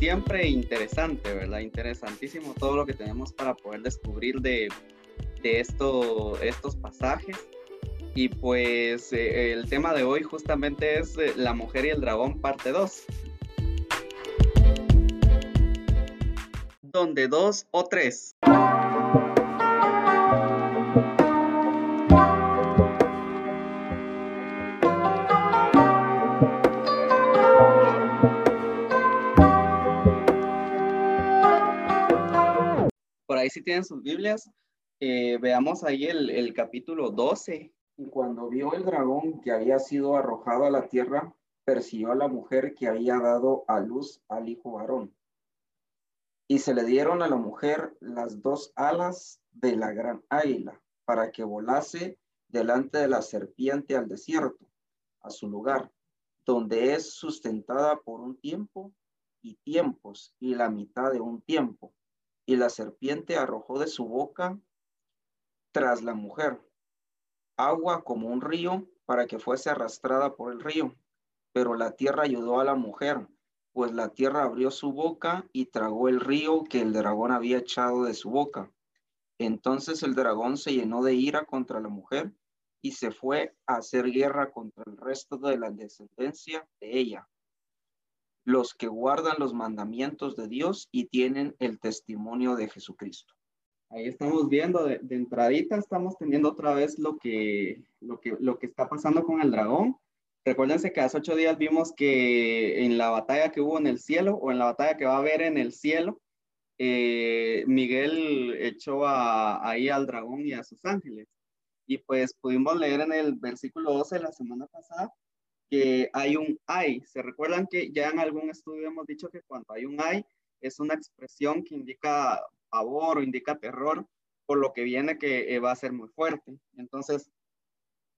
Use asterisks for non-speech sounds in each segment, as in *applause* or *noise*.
siempre interesante, ¿verdad? Interesantísimo todo lo que tenemos para poder descubrir de, de esto, estos pasajes. Y pues eh, el tema de hoy justamente es eh, La mujer y el dragón parte 2. Donde dos o tres. Ahí si tienen sus Biblias, eh, veamos ahí el, el capítulo 12 y cuando vio el dragón que había sido arrojado a la tierra, persiguió a la mujer que había dado a luz al hijo varón. Y se le dieron a la mujer las dos alas de la gran águila para que volase delante de la serpiente al desierto, a su lugar, donde es sustentada por un tiempo y tiempos y la mitad de un tiempo. Y la serpiente arrojó de su boca tras la mujer agua como un río para que fuese arrastrada por el río. Pero la tierra ayudó a la mujer, pues la tierra abrió su boca y tragó el río que el dragón había echado de su boca. Entonces el dragón se llenó de ira contra la mujer y se fue a hacer guerra contra el resto de la descendencia de ella, los que guardan los mandamientos de Dios y tienen el testimonio de Jesucristo. Ahí estamos viendo, de, entradita estamos teniendo otra vez lo que, lo, que, lo que está pasando con el dragón. Recuérdense que hace ocho días vimos que en la batalla que hubo en el cielo o en la batalla que va a haber en el cielo, eh, Miguel echó ahí al dragón y a sus ángeles. Y pues pudimos leer en el versículo 12 de la semana pasada que hay un ay. ¿Se recuerdan que ya en algún estudio hemos dicho que cuando hay un ay es una expresión que indica pavor o indica terror por lo que viene que eh, va a ser muy fuerte. Entonces,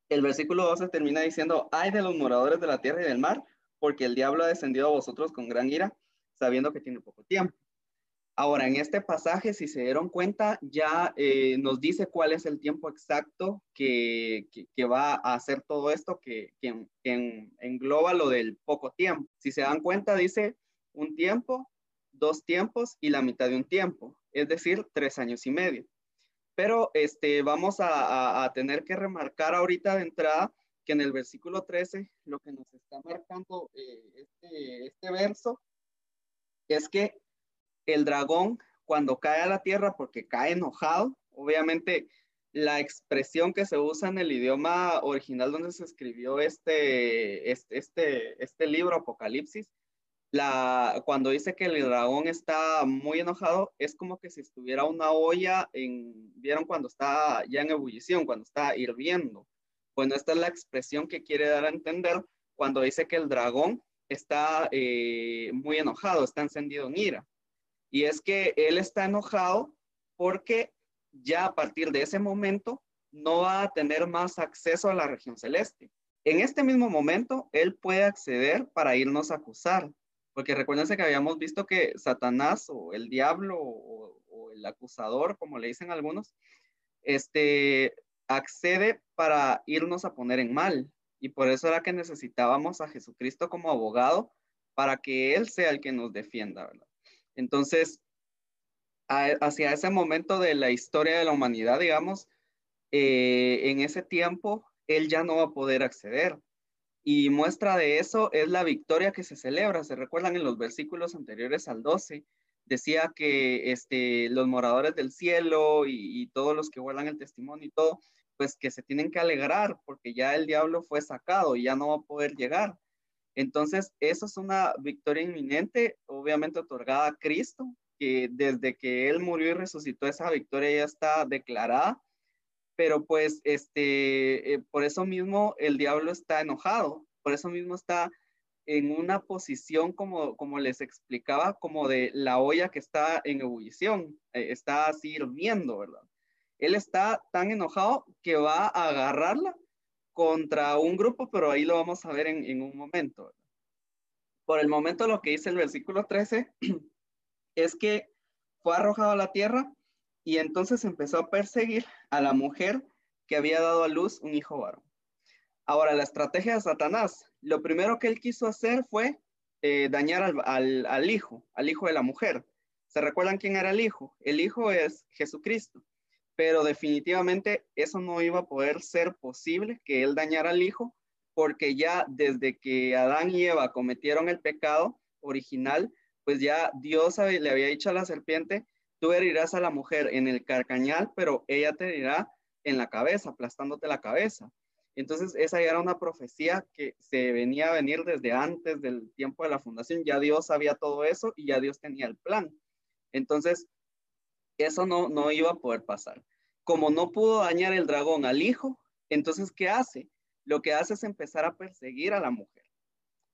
el versículo 12 termina diciendo, ay de los moradores de la tierra y del mar, porque el diablo ha descendido a vosotros con gran ira, sabiendo que tiene poco tiempo. Ahora, en este pasaje, si se dieron cuenta, ya eh, nos dice cuál es el tiempo exacto que, va a hacer todo esto, que, que engloba lo del poco tiempo. Si se dan cuenta, dice un tiempo, dos tiempos y la mitad de un tiempo es decir, tres años y medio. Pero este, vamos a, tener que remarcar ahorita de entrada que en el versículo 13 lo que nos está marcando eh, este, este verso es que el dragón cuando cae a la tierra porque cae enojado, obviamente la expresión que se usa en el idioma original donde se escribió este, este, este, este libro, Apocalipsis, la, cuando dice que el dragón está muy enojado, es como que si estuviera una olla en, ¿vieron cuando está ya en ebullición, cuando está hirviendo? Bueno, esta es la expresión que quiere dar a entender cuando dice que el dragón está eh, muy enojado, está encendido en ira. Y es que él está enojado porque ya a partir de ese momento no va a tener más acceso a la región celeste. En este mismo momento, él puede acceder para irnos a acusar, porque recuérdense que habíamos visto que Satanás o el diablo o, el acusador, como le dicen algunos, este, accede para irnos a poner en mal. Y por eso era que necesitábamos a Jesucristo como abogado para que Él sea el que nos defienda, ¿verdad? Entonces, hacia ese momento de la historia de la humanidad, digamos, eh, en ese tiempo, Él ya no va a poder acceder. Y muestra de eso es la victoria que se celebra. Se recuerdan en los versículos anteriores al 12, decía que este, los moradores del cielo y, todos los que guardan el testimonio y todo, pues que se tienen que alegrar porque ya el diablo fue sacado y ya no va a poder llegar. Entonces, eso es una victoria inminente, obviamente otorgada a Cristo, que desde que Él murió y resucitó, esa victoria ya está declarada pero pues este, eh, por eso mismo el diablo está enojado, por eso mismo está en una posición como, como les explicaba, como de la olla que está en ebullición, eh, está así hirviendo, ¿verdad? Él está tan enojado que va a agarrarla contra un grupo, pero ahí lo vamos a ver en, un momento. Por el momento lo que dice el versículo 13 *clears throat* es que fue arrojado a la tierra y entonces empezó a perseguir a la mujer que había dado a luz un hijo varón. Ahora, la estrategia de Satanás, lo primero que él quiso hacer fue eh, dañar al, hijo, al hijo de la mujer. ¿Se recuerdan quién era el hijo? El hijo es Jesucristo, pero definitivamente eso no iba a poder ser posible que él dañara al hijo, porque ya desde que Adán y Eva cometieron el pecado original, pues ya Dios le había dicho a la serpiente, tú herirás a la mujer en el carcañal, pero ella te herirá en la cabeza, aplastándote la cabeza. Entonces, esa ya era una profecía que se venía a venir desde antes del tiempo de la fundación. Ya Dios sabía todo eso y ya Dios tenía el plan. Entonces, eso no, no iba a poder pasar. Como no pudo dañar el dragón al hijo, entonces, ¿qué hace? Lo que hace es empezar a perseguir a la mujer.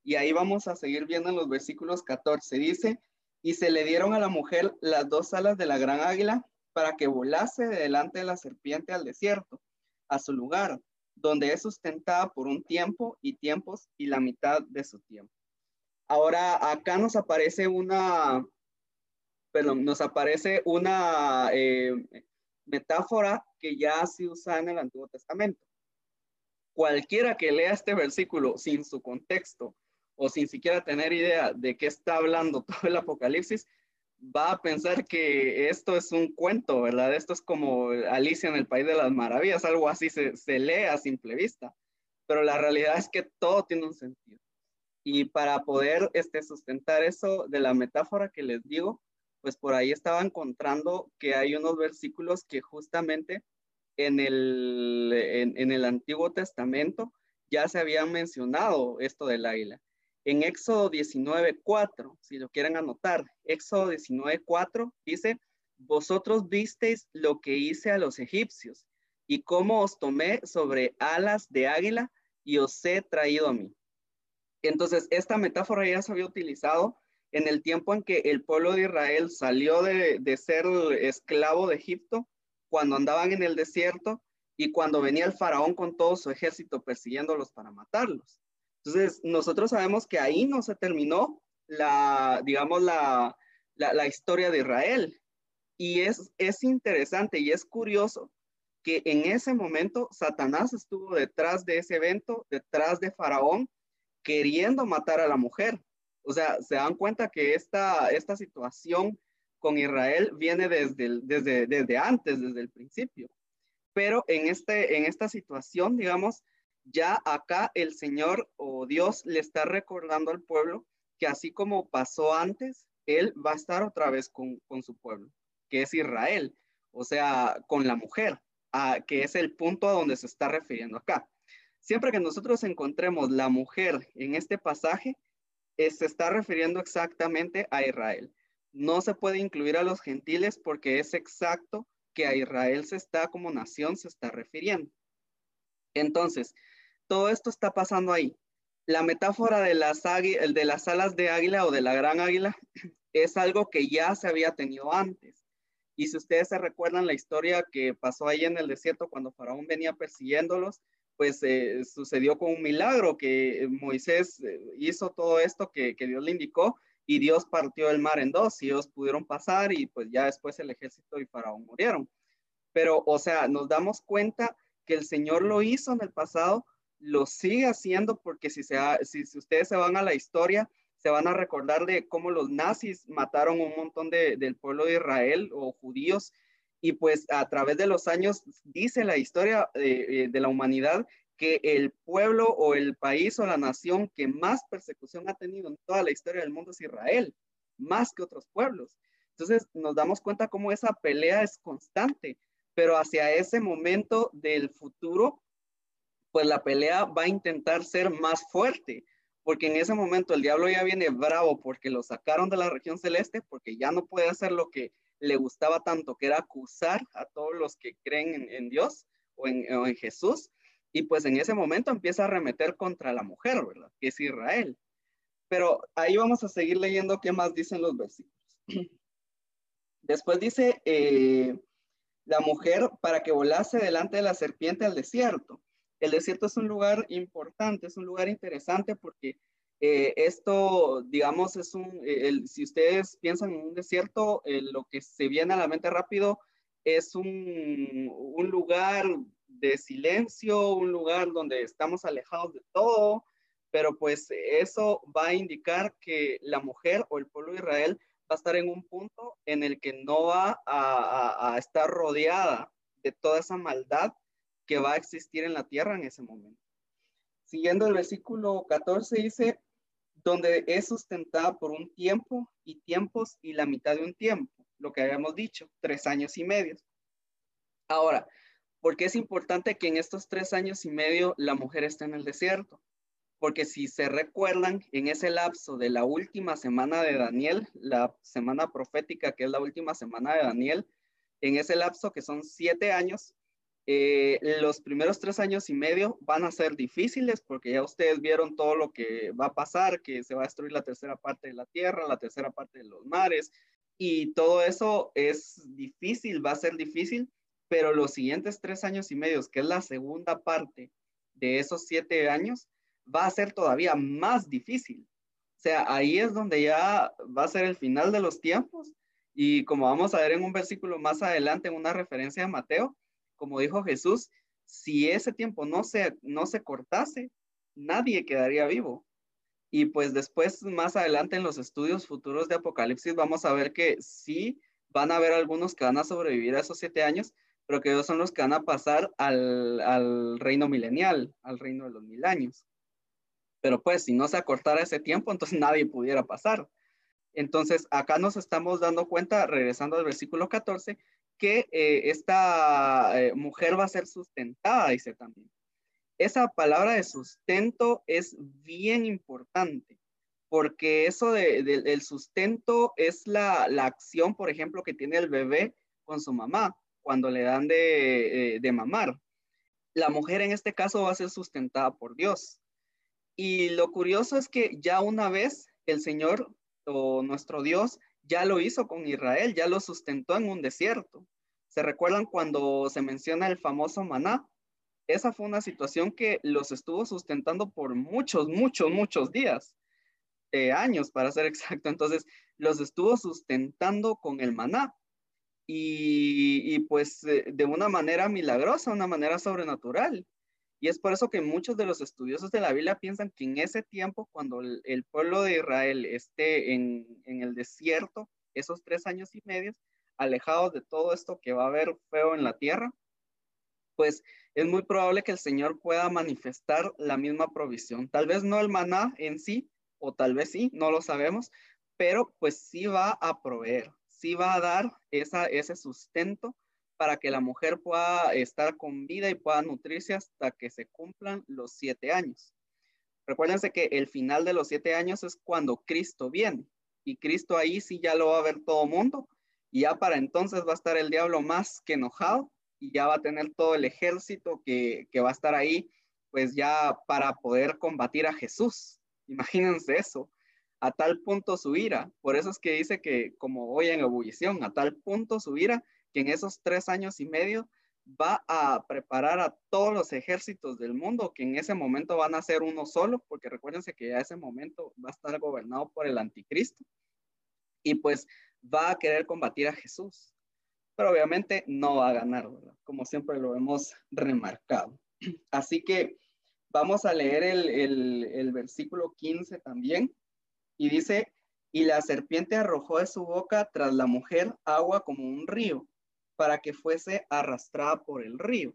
Y ahí vamos a seguir viendo en los versículos 14. Dice, y se le dieron a la mujer las dos alas de la gran águila para que volase delante de la serpiente al desierto, a su lugar donde es sustentada por un tiempo y tiempos y la mitad de su tiempo. Ahora acá nos aparece una, perdón, nos aparece una eh, metáfora que ya se usa en el Antiguo Testamento. Cualquiera que lea este versículo sin su contexto o sin siquiera tener idea de qué está hablando *laughs* todo el Apocalipsis, va a pensar que esto es un cuento, ¿verdad? Esto es como Alicia en el País de las Maravillas, algo así se, se lee a simple vista, pero la realidad es que todo tiene un sentido. Y para poder este, sustentar eso de la metáfora que les digo, pues por ahí estaba encontrando que hay unos versículos que justamente en el, en, el Antiguo Testamento ya se habían mencionado esto del águila. En Éxodo 19:4, si lo quieren anotar, Éxodo 19:4 dice, vosotros visteis lo que hice a los egipcios y cómo os tomé sobre alas de águila y os he traído a mí. Entonces, esta metáfora ya se había utilizado en el tiempo en que el pueblo de Israel salió de, ser esclavo de Egipto, cuando andaban en el desierto y cuando venía el faraón con todo su ejército persiguiéndolos para matarlos. Entonces, nosotros sabemos que ahí no se terminó la, digamos, la, la, historia de Israel. Y es, es interesante y es curioso que en ese momento Satanás estuvo detrás de ese evento, detrás de Faraón, queriendo matar a la mujer. O sea, se dan cuenta que esta, esta situación con Israel viene desde, desde, desde antes, desde el principio. Pero en, este, en esta situación, digamos, ya acá el Señor o Dios le está recordando al pueblo que así como pasó antes, Él va a estar otra vez con, su pueblo, que es Israel, o sea, con la mujer, que es el punto a donde se está refiriendo acá. Siempre que nosotros encontremos la mujer en este pasaje, se está refiriendo exactamente a Israel. No se puede incluir a los gentiles porque es exacto que a Israel se está como nación, se está refiriendo. Entonces, todo esto está pasando ahí. La metáfora de las, de las alas de águila o de la gran águila *clears throat* es algo que ya se había tenido antes. Y si ustedes se recuerdan la historia que pasó ahí en el desierto cuando Faraón venía persiguiéndolos, pues eh, sucedió con un milagro que Moisés eh, hizo todo esto que, que Dios le indicó y Dios partió el mar en dos y ellos pudieron pasar y pues ya después el ejército y Faraón murieron. Pero, o sea, nos damos cuenta que el Señor lo hizo en el pasado lo sigue haciendo porque si, si, ustedes se van a la historia, se van a recordar de cómo los nazis mataron un montón de, del pueblo de Israel o judíos y pues a través de los años dice la historia de, eh, de la humanidad que el pueblo o el país o la nación que más persecución ha tenido en toda la historia del mundo es Israel, más que otros pueblos. Entonces nos damos cuenta cómo esa pelea es constante, pero hacia ese momento del futuro pues la pelea va a intentar ser más fuerte, porque en ese momento el diablo ya viene bravo porque lo sacaron de la región celeste, porque ya no puede hacer lo que le gustaba tanto, que era acusar a todos los que creen en, Dios o en, Jesús. Y pues en ese momento empieza a arremeter contra la mujer, ¿verdad? Que es Israel. Pero ahí vamos a seguir leyendo qué más dicen los versículos. *clears throat* Después dice, eh, la mujer para que volase delante de la serpiente al desierto el desierto es un lugar importante, es un lugar interesante porque eh, esto, digamos, es un, eh, si ustedes piensan en un desierto, eh, lo que se viene a la mente rápido es un, lugar de silencio, un lugar donde estamos alejados de todo, pero pues eso va a indicar que la mujer o el pueblo de Israel va a estar en un punto en el que no va a, a estar rodeada de toda esa maldad que va a existir en la tierra en ese momento. Siguiendo el versículo 14 dice, donde es sustentada por un tiempo y tiempos y la mitad de un tiempo, lo que habíamos dicho, tres años y medio. Ahora, ¿por qué es importante que en estos tres años y medio la mujer esté en el desierto? Porque si se recuerdan, en ese lapso de la última semana de Daniel, la semana profética que es la última semana de Daniel, en ese lapso que son siete años, eh, los primeros tres años y medio van a ser difíciles porque ya ustedes vieron todo lo que va a pasar, que se va a destruir la tercera parte de la tierra, la tercera parte de los mares, y todo eso es difícil, va a ser difícil, pero los siguientes tres años y medio, que es la segunda parte de esos siete años, va a ser todavía más difícil. O sea, ahí es donde ya va a ser el final de los tiempos. Y como vamos a ver en un versículo más adelante, en una referencia a Mateo, como dijo Jesús, si ese tiempo no se, no se cortase, nadie quedaría vivo. Y pues después, más adelante en los estudios futuros de Apocalipsis, vamos a ver que sí van a haber algunos que van a sobrevivir a esos siete años, pero que ellos son los que van a pasar al, al reino milenial, al reino de los mil años. Pero pues si no se acortara ese tiempo, entonces *laughs* nadie pudiera pasar. Entonces acá nos estamos dando cuenta, regresando al versículo 14, que eh, esta eh, mujer va a ser sustentada, dice también. Esa palabra de sustento es bien importante, porque eso del sustento es la, acción, por ejemplo, que tiene el bebé con su mamá cuando le dan de, eh, de mamar. La mujer en este caso va a ser sustentada por Dios. Y lo curioso es que ya una vez el Señor o nuestro Dios ya lo hizo con Israel, ya lo sustentó en un desierto. ¿Se recuerdan cuando se menciona el famoso maná? Esa fue una situación que los estuvo sustentando por muchos, muchos, muchos días, eh, años para ser *laughs* exacto. Entonces, los estuvo sustentando con el maná. Y, y pues eh, de una manera milagrosa, una manera sobrenatural. Y es por eso que muchos de los estudiosos de la Biblia piensan que en ese tiempo, cuando el, pueblo de Israel esté en, el desierto, esos tres años y medio, alejados de todo esto que va a haber feo en la tierra, pues es muy probable que el Señor pueda manifestar la misma provisión. Tal vez no el maná en sí, o tal vez sí, no lo sabemos, pero pues sí va a proveer, sí va a dar esa, ese sustento para que la mujer pueda estar con vida y pueda nutrirse hasta que se cumplan los siete años. Recuérdense que el final de los siete años es cuando Cristo viene y Cristo ahí sí ya lo va a ver todo mundo y ya para entonces va a estar el diablo más que enojado y ya va a tener todo el ejército que, que va a estar ahí pues ya para poder combatir a Jesús. Imagínense eso, a tal punto su ira. Por eso es que dice que como hoy en ebullición, a tal punto su ira que en esos tres años y medio va a preparar a todos los ejércitos del mundo, que en ese momento van a ser uno solo, porque recuérdense que ya ese momento va a estar gobernado por el anticristo, y pues va a querer combatir a Jesús, pero obviamente no va a ganar, como siempre lo hemos remarcado. *clears throat* Así que vamos a leer el, versículo 15 también, y dice, y la serpiente arrojó de su boca tras la mujer agua como un río para que fuese arrastrada por el río.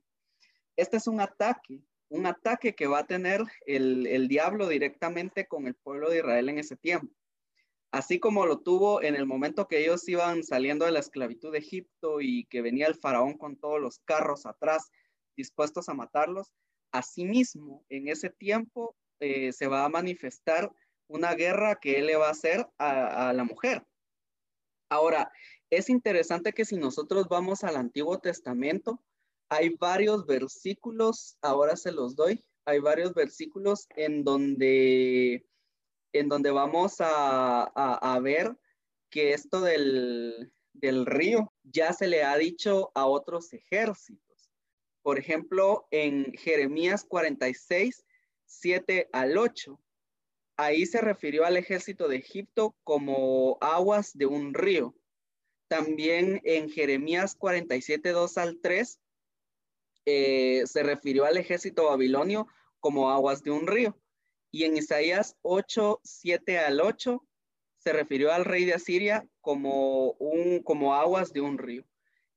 Este es un ataque, un ataque que va a tener el, diablo directamente con el pueblo de Israel en ese tiempo. Así como lo tuvo en el momento que ellos iban saliendo de la esclavitud de Egipto y que venía el faraón con todos los carros atrás dispuestos a matarlos, asimismo en ese tiempo eh, se va a manifestar una guerra que él le va a hacer a la mujer. Ahora, es interesante que si nosotros vamos al Antiguo Testamento, hay varios versículos, ahora se los doy, hay varios versículos en donde, en donde vamos a, ver que esto del, del río ya se le ha dicho a otros ejércitos. Por ejemplo, en Jeremías 46, 7 al 8, ahí se refirió al ejército de Egipto como aguas de un río. También en Jeremías 47, 2 al 3, eh, se refirió al ejército babilonio como aguas de un río. Y en Isaías 8, 7 al 8, se refirió al rey de Asiria como, un, como aguas de un río.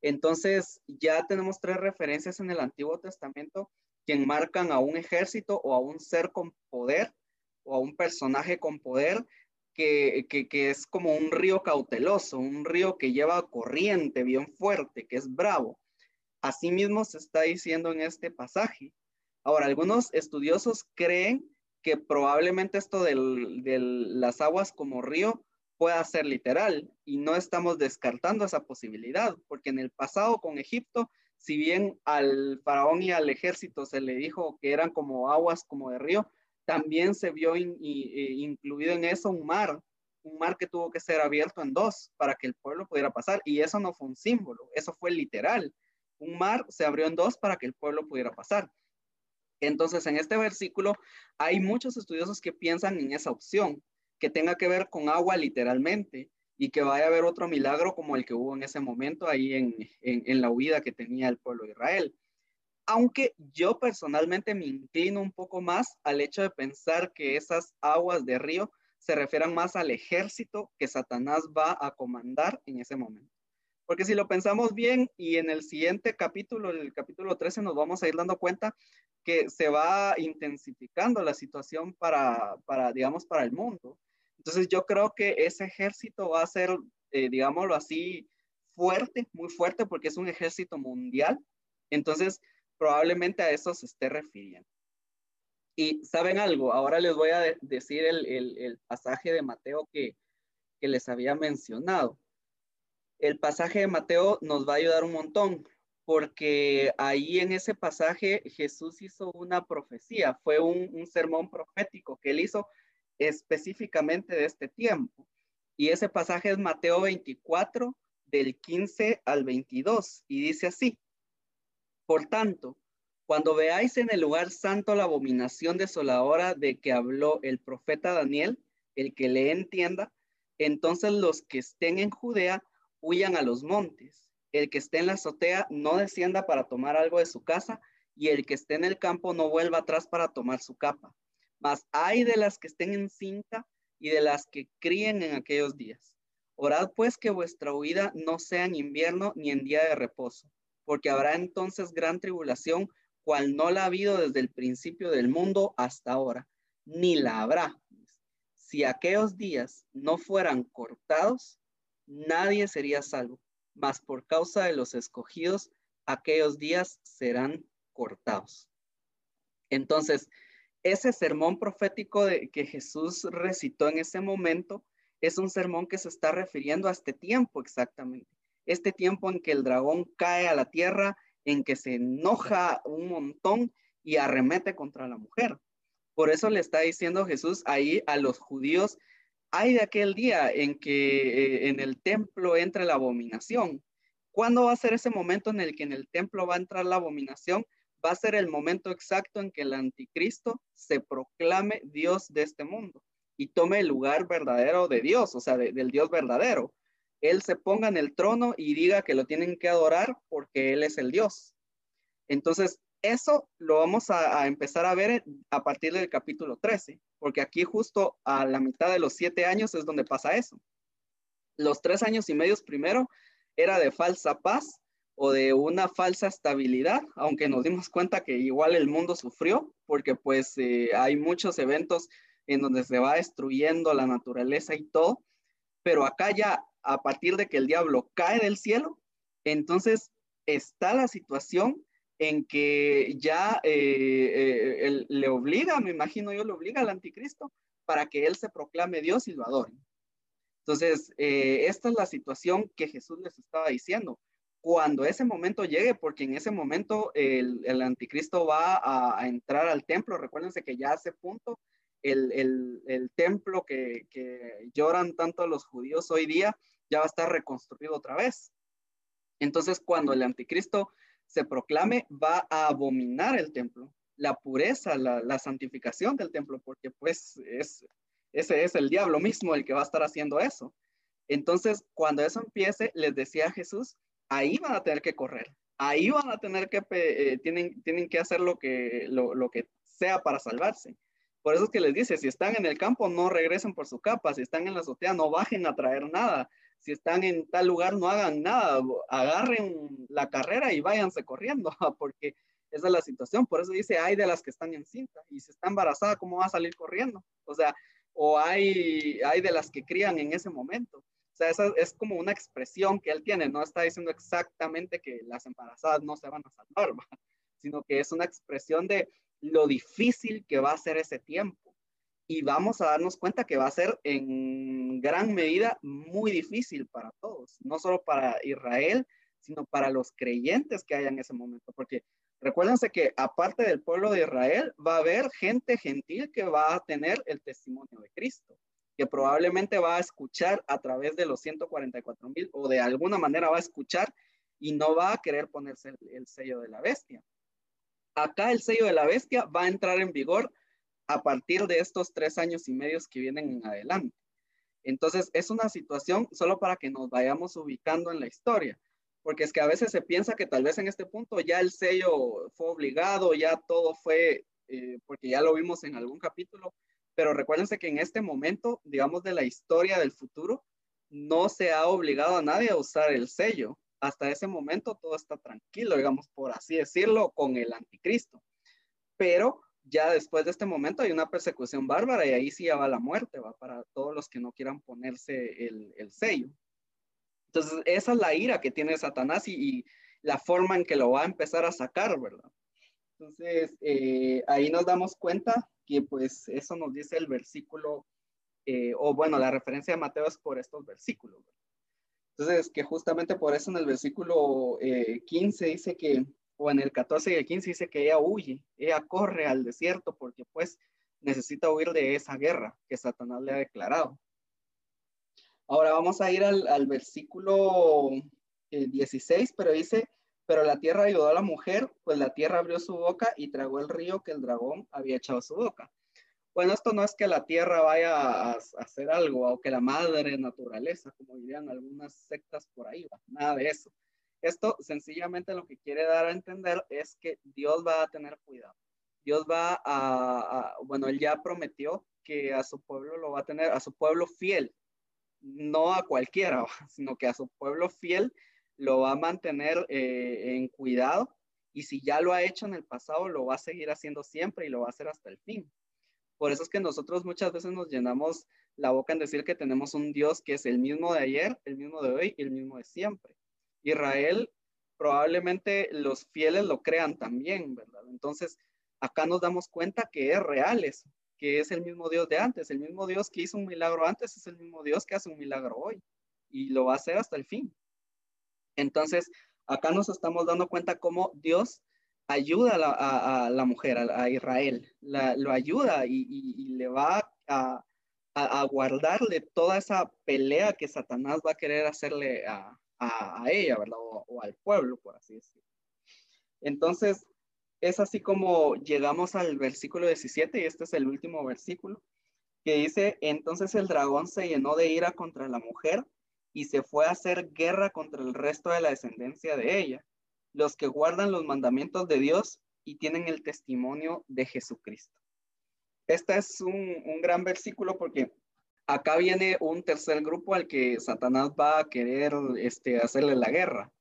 Entonces, ya tenemos tres referencias en el Antiguo Testamento que enmarcan a un ejército o a un ser con poder o a un personaje con poder que, es como un río cauteloso, un río que lleva corriente bien fuerte, que es bravo. Asimismo se está diciendo en este pasaje. Ahora, algunos estudiosos creen que probablemente esto de las aguas como río pueda ser literal y no estamos descartando esa posibilidad, porque en el pasado con Egipto, si bien al faraón y al ejército se le dijo que eran como aguas como de río, también se vio e, incluido en eso un mar, un mar que tuvo que ser abierto en dos para que el pueblo pudiera pasar. Y eso no fue un símbolo, eso fue literal. Un mar se abrió en dos para que el pueblo pudiera pasar. Entonces, en este versículo hay muchos estudiosos que piensan en esa opción, que tenga que ver con agua literalmente y que vaya a haber otro milagro como el que hubo en ese momento ahí en, en la huida que tenía el pueblo de Israel aunque yo personalmente me inclino un poco más al hecho de pensar que esas aguas de río se refieran más al ejército que Satanás va a comandar en ese momento. Porque si lo pensamos bien y en el siguiente capítulo, el capítulo 13, nos vamos a ir dando cuenta que se va intensificando la situación para, para digamos, para el mundo. Entonces yo creo que ese ejército va a ser, eh, digámoslo así, fuerte, muy fuerte, porque es un ejército mundial. Entonces, probablemente a eso se esté refiriendo. Y saben algo, ahora les voy a decir el, pasaje de Mateo que, que les había mencionado. El pasaje de Mateo nos va a ayudar un montón porque ahí en ese pasaje Jesús hizo una profecía, fue un, un, sermón profético que él hizo específicamente de este tiempo. Y ese pasaje es Mateo 24, del 15 al 22, y dice así, por tanto, cuando veáis en el lugar santo la abominación desoladora de que habló el profeta Daniel, el que le entienda, entonces los que estén en Judea huyan a los montes. El que esté en la azotea no descienda para tomar algo de su casa, y el que esté en el campo no vuelva atrás para tomar su capa. Mas hay de las que estén en cinta y de las que críen en aquellos días. Orad pues que vuestra huida no sea en invierno ni en día de reposo porque habrá entonces gran tribulación, cual no la ha habido desde el principio del mundo hasta ahora, ni la habrá. Si aquellos días no fueran cortados, nadie sería salvo, mas por causa de los escogidos, aquellos días serán cortados. Entonces, ese sermón profético que Jesús recitó en ese momento es un sermón que se está refiriendo a este tiempo exactamente este tiempo en que el dragón cae a la tierra, en que se enoja un montón y arremete contra la mujer. Por eso le está diciendo Jesús ahí a los judíos, hay de aquel día en que eh, en el templo entra la abominación. ¿Cuándo va a ser ese momento en el que en el templo va a entrar la abominación? Va a ser el momento exacto en que el anticristo se proclame Dios de este mundo y tome el lugar verdadero de Dios, o sea, del Dios verdadero él se ponga en el trono y diga que lo tienen que adorar porque Él es el Dios. Entonces, eso lo vamos a, empezar a ver a partir del capítulo 13, porque aquí justo a la mitad de los siete años es donde pasa eso. Los tres años y medios primero era de falsa paz o de una falsa estabilidad, aunque nos dimos cuenta que igual el mundo sufrió, porque pues eh, hay muchos eventos en donde se va destruyendo la naturaleza y todo, pero acá ya a partir de que el diablo cae del cielo, entonces está la situación en que ya eh, eh, le obliga, me imagino yo, le obliga al anticristo para que él se proclame Dios y lo adore. Entonces, eh, esta es la situación que Jesús les estaba diciendo. Cuando ese momento llegue, porque en ese momento el, anticristo va a, a, entrar al templo, recuérdense que ya hace punto el, el, el templo que, que lloran tanto los judíos hoy día, ya va a estar reconstruido otra vez. Entonces, cuando el anticristo se proclame, va a abominar el templo, la pureza, la, santificación del templo, porque pues es, ese es el diablo mismo el que va a estar haciendo eso. Entonces, cuando eso empiece, les decía Jesús, ahí van a tener que correr, ahí van a tener que, eh, tienen, tienen que hacer lo que, lo, lo que sea para salvarse Por eso es que les dice, si están en el campo, no regresen por su capa, si están en la azotea, no bajen a traer nada, si están en tal lugar, no hagan nada, agarren la carrera y váyanse corriendo, *laughs* porque esa es la situación. Por eso dice, hay de las que están en cinta y si está embarazada, ¿cómo va a salir corriendo? O sea, o hay, hay de las que crían en ese momento. O sea, esa es como una expresión que él tiene, no está diciendo exactamente que las embarazadas no se van a salvar, *laughs* sino que es una expresión de lo difícil que va a ser ese tiempo. Y vamos a darnos cuenta que va a ser en gran medida muy difícil para todos, no solo para Israel, sino para los creyentes que hay en ese momento, porque recuérdense que aparte del pueblo de Israel, va a haber gente gentil que va a tener el testimonio de Cristo que probablemente va a escuchar a través de los 144 mil o de alguna manera va a escuchar y no va a querer ponerse el, sello de la bestia. Acá el sello de la bestia va a entrar en vigor a partir de estos tres años y medios que vienen en adelante. Entonces, es una situación solo para que nos vayamos ubicando en la historia, porque es que a veces se piensa que tal vez en este punto ya el sello fue obligado, ya todo fue, eh, porque ya lo vimos en algún capítulo, pero recuérdense que en este momento, digamos, de la historia del futuro, no se ha obligado a nadie a usar el sello. Hasta ese momento todo está tranquilo, digamos, por así decirlo, con el anticristo. Pero ya después de este momento hay una persecución bárbara y ahí sí ya va la muerte, va para todos los que no quieran ponerse el, sello. Entonces, esa es la ira que tiene Satanás y, la forma en que lo va a empezar a sacar, ¿verdad? Entonces, eh, ahí nos damos cuenta que pues eso nos dice el versículo, eh, o bueno, la referencia de Mateo es por estos versículos. Entonces, que justamente por eso en el versículo 15 eh, dice que, o en el 14 y el 15 dice que ella huye, ella corre al desierto porque pues necesita huir de esa guerra que Satanás le ha declarado. Ahora vamos a ir al, al versículo 16, eh, pero dice, pero la tierra ayudó a la mujer, pues la tierra abrió su boca y tragó el río que el dragón había echado a su boca. Bueno, esto no es que la tierra vaya a, hacer algo, o que la madre naturaleza, como dirían algunas sectas por ahí, nada de eso. Esto sencillamente lo que quiere dar a entender es que Dios va a tener cuidado. Dios va a, bueno, él ya prometió que a su pueblo lo va a tener, a su pueblo fiel, no a cualquiera, *laughs* sino que a su pueblo fiel lo va a mantener eh, en cuidado y si ya lo ha hecho en el pasado, lo va a seguir haciendo siempre y lo va a hacer hasta el fin. Por eso es que nosotros muchas veces nos llenamos la boca en decir que tenemos un Dios que es el mismo de ayer, el mismo de hoy y el mismo de siempre. Israel, probablemente los fieles lo crean también, ¿verdad? Entonces, acá nos damos cuenta que es real eso, que es el mismo Dios de antes, el mismo Dios que hizo un milagro antes es el mismo Dios que hace un milagro hoy y lo va a hacer hasta el fin. Entonces, acá nos estamos dando cuenta cómo Dios ayuda a la, mujer, a, Israel, lo ayuda y, le va a, guardarle toda esa pelea que Satanás va a querer hacerle a, ella, ¿verdad? O, al pueblo, por así decirlo. Entonces, es así como llegamos al versículo 17 y este es el último versículo que dice, entonces el dragón se llenó de ira contra la mujer y se fue a hacer guerra contra el resto de la descendencia de ella, los que guardan los mandamientos de Dios y tienen el testimonio de Jesucristo. Este es un, gran versículo porque acá viene un tercer grupo al que Satanás va a querer este, hacerle la guerra.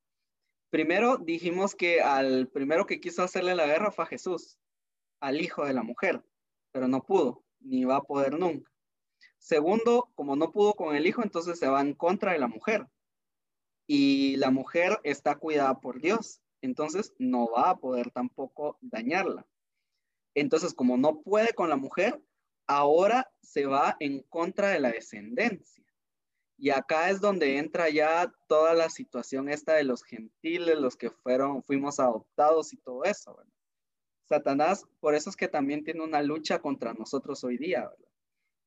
Primero dijimos que al primero que quiso hacerle la guerra fue Jesús, al hijo de la mujer, pero no pudo, ni va a poder nunca. Segundo, como no pudo con el hijo, entonces se va en contra de la mujer. Y la mujer está cuidada por Dios, entonces no va a poder tampoco dañarla. Entonces, como no puede con la mujer, ahora se va en contra de la descendencia. Y acá es donde entra ya toda la situación esta de los gentiles, los que fueron, fuimos adoptados y todo eso. Satanás, por eso es que también tiene una lucha contra nosotros hoy día, ¿verdad?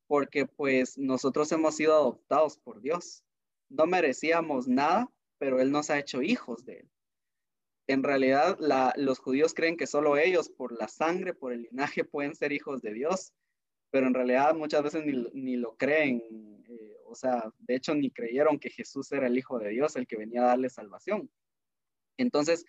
porque pues nosotros hemos sido adoptados por Dios. No merecíamos nada, pero Él nos ha hecho hijos de Él. En realidad, los judíos creen que solo ellos, por la sangre, por el linaje, pueden ser hijos de Dios, pero en realidad muchas veces ni, lo creen. Eh, o sea, de hecho, ni creyeron que Jesús era el Hijo de Dios, el que venía a darle salvación. Entonces,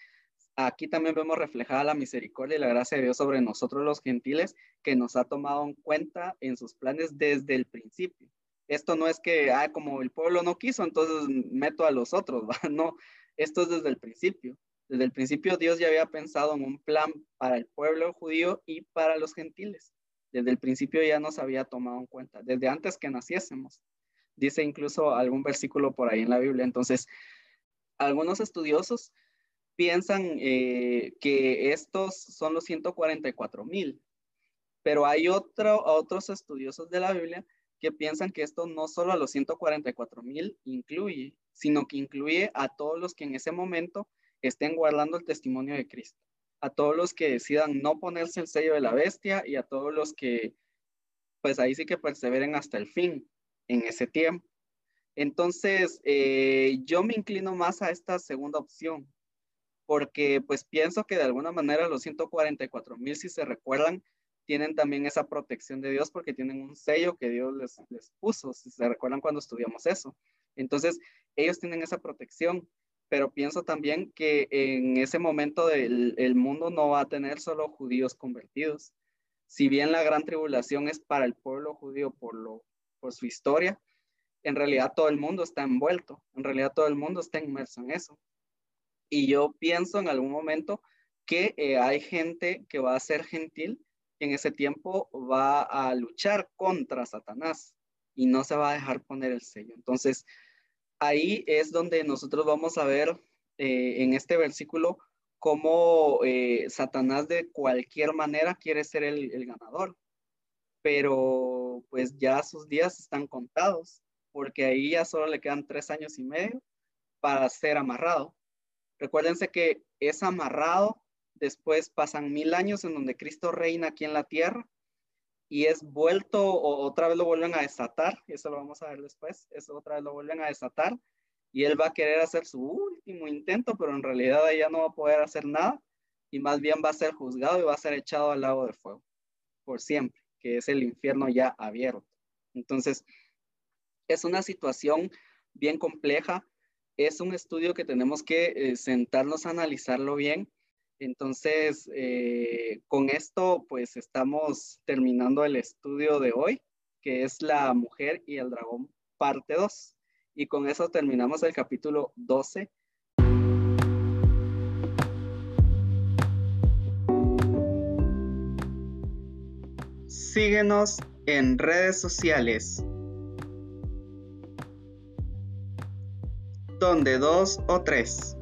aquí también vemos reflejada la misericordia y la gracia de Dios sobre nosotros los gentiles, que nos ha tomado en cuenta en sus planes desde el principio. Esto no es que, ah, como el pueblo no quiso, entonces meto a los otros. *laughs* No, esto es desde el principio. Desde el principio Dios ya había pensado en un plan para el pueblo judío y para los gentiles. Desde el principio ya nos había tomado en cuenta, desde antes que naciésemos. Dice incluso algún versículo por ahí en la Biblia. Entonces, algunos estudiosos piensan eh, que estos son los 144 mil, pero hay otro, otros estudiosos de la Biblia que piensan que esto no solo a los 144 mil incluye, sino que incluye a todos los que en ese momento estén guardando el testimonio de Cristo, a todos los que decidan no ponerse el sello de la bestia y a todos los que, pues ahí sí que perseveren hasta el fin en ese tiempo. Entonces, eh, yo me inclino más a esta segunda opción, porque pues pienso que de alguna manera los 144 mil, si se recuerdan, tienen también esa protección de Dios porque tienen un sello que Dios les, les puso, si se recuerdan cuando estudiamos eso. Entonces, ellos tienen esa protección, pero pienso también que en ese momento el, el mundo no va a tener solo judíos convertidos. Si bien la gran tribulación es para el pueblo judío por, lo, por su historia, en realidad todo el mundo está envuelto, en realidad todo el mundo está inmerso en eso. Y yo pienso en algún momento que eh, hay gente que va a ser gentil en ese tiempo va a luchar contra Satanás y no se va a dejar poner el sello. Entonces, ahí es donde nosotros vamos a ver eh, en este versículo cómo eh, Satanás de cualquier manera quiere ser el, el ganador, pero pues ya sus días están contados, porque ahí ya solo le quedan tres años y medio para ser amarrado. Recuérdense que es amarrado Después pasan mil años en donde Cristo reina aquí en la tierra y es vuelto o otra vez lo vuelven a desatar. Eso lo vamos a ver después. Eso otra vez lo vuelven a desatar y él va a querer hacer su último intento, pero en realidad ya no va a poder hacer nada y más bien va a ser juzgado y va a ser echado al lago de fuego por siempre, que es el infierno ya abierto. Entonces, es una situación bien compleja, es un estudio que tenemos que eh, sentarnos a analizarlo bien entonces, eh, con esto, pues estamos terminando el estudio de hoy, que es la mujer y el dragón, parte 2. Y con eso terminamos el capítulo 12. Síguenos en redes sociales. Donde dos o tres.